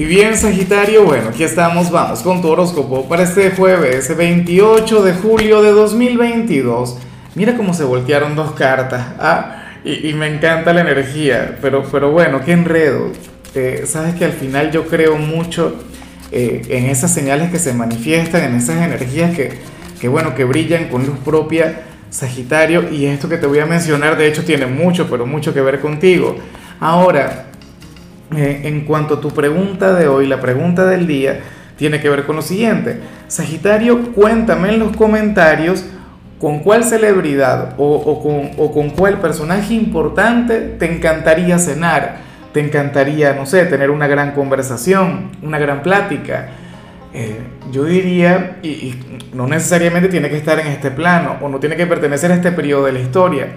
Y bien, Sagitario, bueno, aquí estamos, vamos con tu horóscopo para este jueves 28 de julio de 2022. Mira cómo se voltearon dos cartas, ah, y, me encanta la energía, pero, pero bueno, qué enredo. Eh, Sabes que al final yo creo mucho eh, en esas señales que se manifiestan, en esas energías que, que, bueno, que brillan con luz propia, Sagitario, y esto que te voy a mencionar, de hecho, tiene mucho, pero mucho que ver contigo. Ahora, eh, en cuanto a tu pregunta de hoy, la pregunta del día tiene que ver con lo siguiente. Sagitario, cuéntame en los comentarios con cuál celebridad o, con, cuál personaje importante te encantaría cenar, te encantaría, no sé, tener una gran conversación, una gran plática. Eh, yo diría, y, y no necesariamente tiene que estar en este plano o no tiene que pertenecer a este periodo de la historia,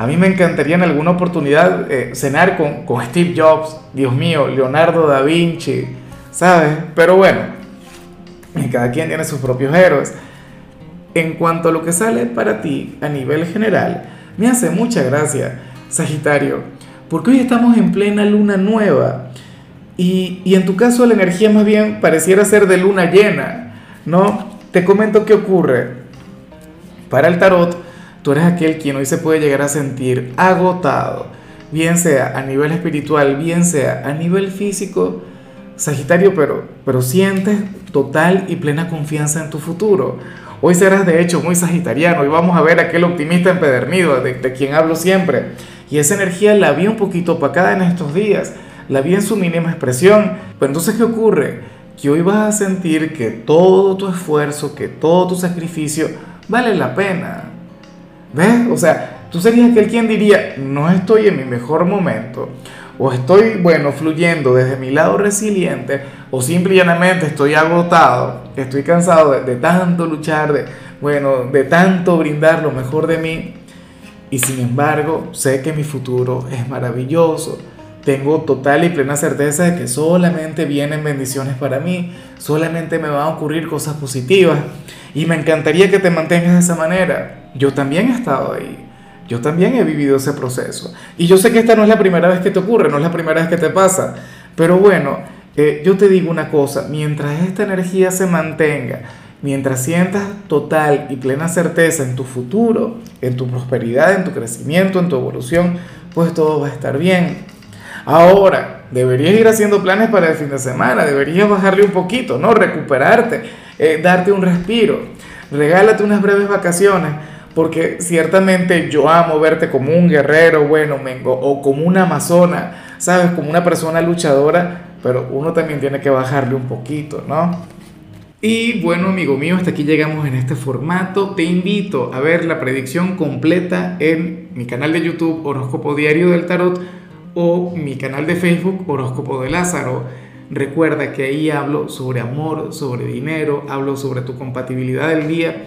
a mí me encantaría en alguna oportunidad eh, cenar con, con, Steve Jobs, Dios mío, Leonardo da Vinci, ¿sabes? Pero bueno, cada quien tiene sus propios héroes. En cuanto a lo que sale para ti a nivel general, me hace mucha gracia, Sagitario, porque hoy estamos en plena luna nueva y, y en tu caso la energía más bien pareciera ser de luna llena, ¿no? Te comento qué ocurre. Para el tarot, Tú eres aquel quien hoy se puede llegar a sentir agotado, bien sea a nivel espiritual, bien sea a nivel físico, Sagitario, pero, pero sientes total y plena confianza en tu futuro. Hoy serás de hecho muy sagitariano, hoy vamos a ver aquel optimista empedernido de, de quien hablo siempre. Y esa energía la vi un poquito opacada en estos días, la vi en su mínima expresión. Pero entonces, ¿qué ocurre? Que hoy vas a sentir que todo tu esfuerzo, que todo tu sacrificio vale la pena ¿Ves? O sea, tú serías aquel quien diría, no estoy en mi mejor momento, o estoy, bueno, fluyendo desde mi lado resiliente, o simple y llanamente estoy agotado, estoy cansado de, tanto luchar, de, bueno, de tanto brindar lo mejor de mí, y sin embargo sé que mi futuro es maravilloso. Tengo total y plena certeza de que solamente vienen bendiciones para mí, solamente me van a ocurrir cosas positivas y me encantaría que te mantengas de esa manera. Yo también he estado ahí. Yo también he vivido ese proceso. Y yo sé que esta no es la primera vez que te ocurre, no es la primera vez que te pasa. Pero bueno, eh, yo te digo una cosa, mientras esta energía se mantenga, mientras sientas total y plena certeza en tu futuro, en tu prosperidad, en tu crecimiento, en tu evolución, pues todo va a estar bien. Ahora, deberías ir haciendo planes para el fin de semana, deberías bajarle un poquito, ¿no? Recuperarte, eh, darte un respiro, regálate unas breves vacaciones porque ciertamente yo amo verte como un guerrero, bueno, o como una amazona, ¿sabes? Como una persona luchadora, pero uno también tiene que bajarle un poquito, ¿no? Y bueno, amigo mío, hasta aquí llegamos en este formato. Te invito a ver la predicción completa en mi canal de YouTube Horóscopo Diario del Tarot o mi canal de Facebook Horóscopo de Lázaro. Recuerda que ahí hablo sobre amor, sobre dinero, hablo sobre tu compatibilidad del día